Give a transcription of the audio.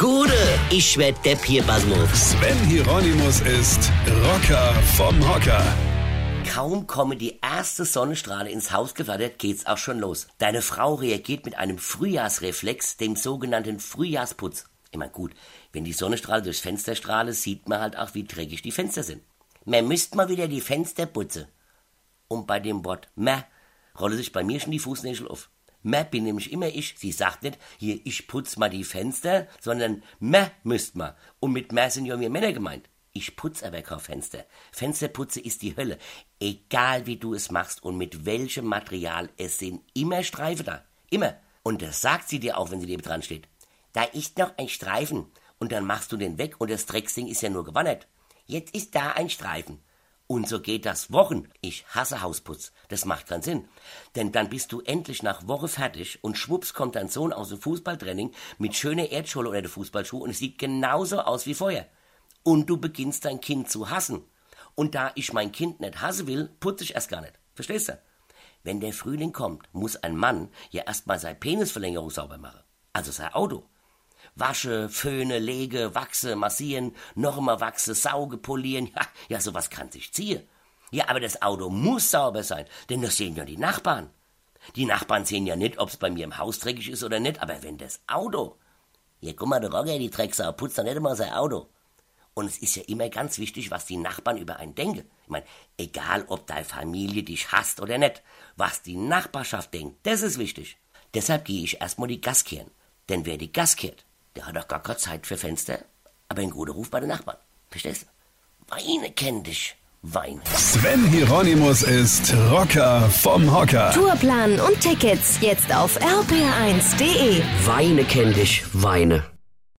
Gude, ich werd Depp hier, Basmus. Sven Hieronymus ist Rocker vom Hocker. Kaum komme die erste Sonnenstrahle ins Haus geflattert, geht's auch schon los. Deine Frau reagiert mit einem Frühjahrsreflex, dem sogenannten Frühjahrsputz. Immer gut, wenn die Sonnenstrahle durchs Fenster strahle, sieht man halt auch, wie dreckig die Fenster sind. Man müsst mal wieder die Fenster putzen. Und bei dem Wort mehr rolle sich bei mir schon die Fußnägel auf. Mehr bin nämlich immer ich. Sie sagt nicht, hier, ich putz mal die Fenster, sondern mehr müsst mal. Und mit mehr sind ja wir Männer gemeint. Ich putz aber kein Fenster. Fensterputze ist die Hölle. Egal wie du es machst und mit welchem Material, es sind immer Streifen da. Immer. Und das sagt sie dir auch, wenn sie dir dran steht. Da ist noch ein Streifen. Und dann machst du den weg und das Drecksding ist ja nur gewandert. Jetzt ist da ein Streifen. Und so geht das Wochen. Ich hasse Hausputz. Das macht keinen Sinn. Denn dann bist du endlich nach Woche fertig und schwupps kommt dein Sohn aus dem Fußballtraining mit schöner Erdschule oder der Fußballschuh und es sieht genauso aus wie vorher. Und du beginnst dein Kind zu hassen. Und da ich mein Kind nicht hassen will, putze ich erst gar nicht. Verstehst du? Wenn der Frühling kommt, muss ein Mann ja erstmal seine Penisverlängerung sauber machen. Also sein Auto. Wasche, föhne, lege, wachse, massieren, noch einmal wachse, sauge, polieren. Ja, ja, sowas kann sich ziehen. Ja, aber das Auto muss sauber sein, denn das sehen ja die Nachbarn. Die Nachbarn sehen ja nicht, ob's bei mir im Haus dreckig ist oder nicht, aber wenn das Auto. Ja, guck mal, der Roger, die Drecksau, putzt doch nicht immer sein Auto. Und es ist ja immer ganz wichtig, was die Nachbarn über einen denken. Ich meine, egal ob deine Familie dich hasst oder nicht, was die Nachbarschaft denkt, das ist wichtig. Deshalb gehe ich erstmal die Gas kehren. Denn wer die Gas kehrt, der hat doch gar keine Zeit für Fenster, aber einen guten Ruf bei den Nachbarn. Verstehst du? Weine kenn dich. Weine. Sven Hieronymus ist Rocker vom Hocker. Tourplan und Tickets jetzt auf rpr1.de. Weine kenn dich. Weine.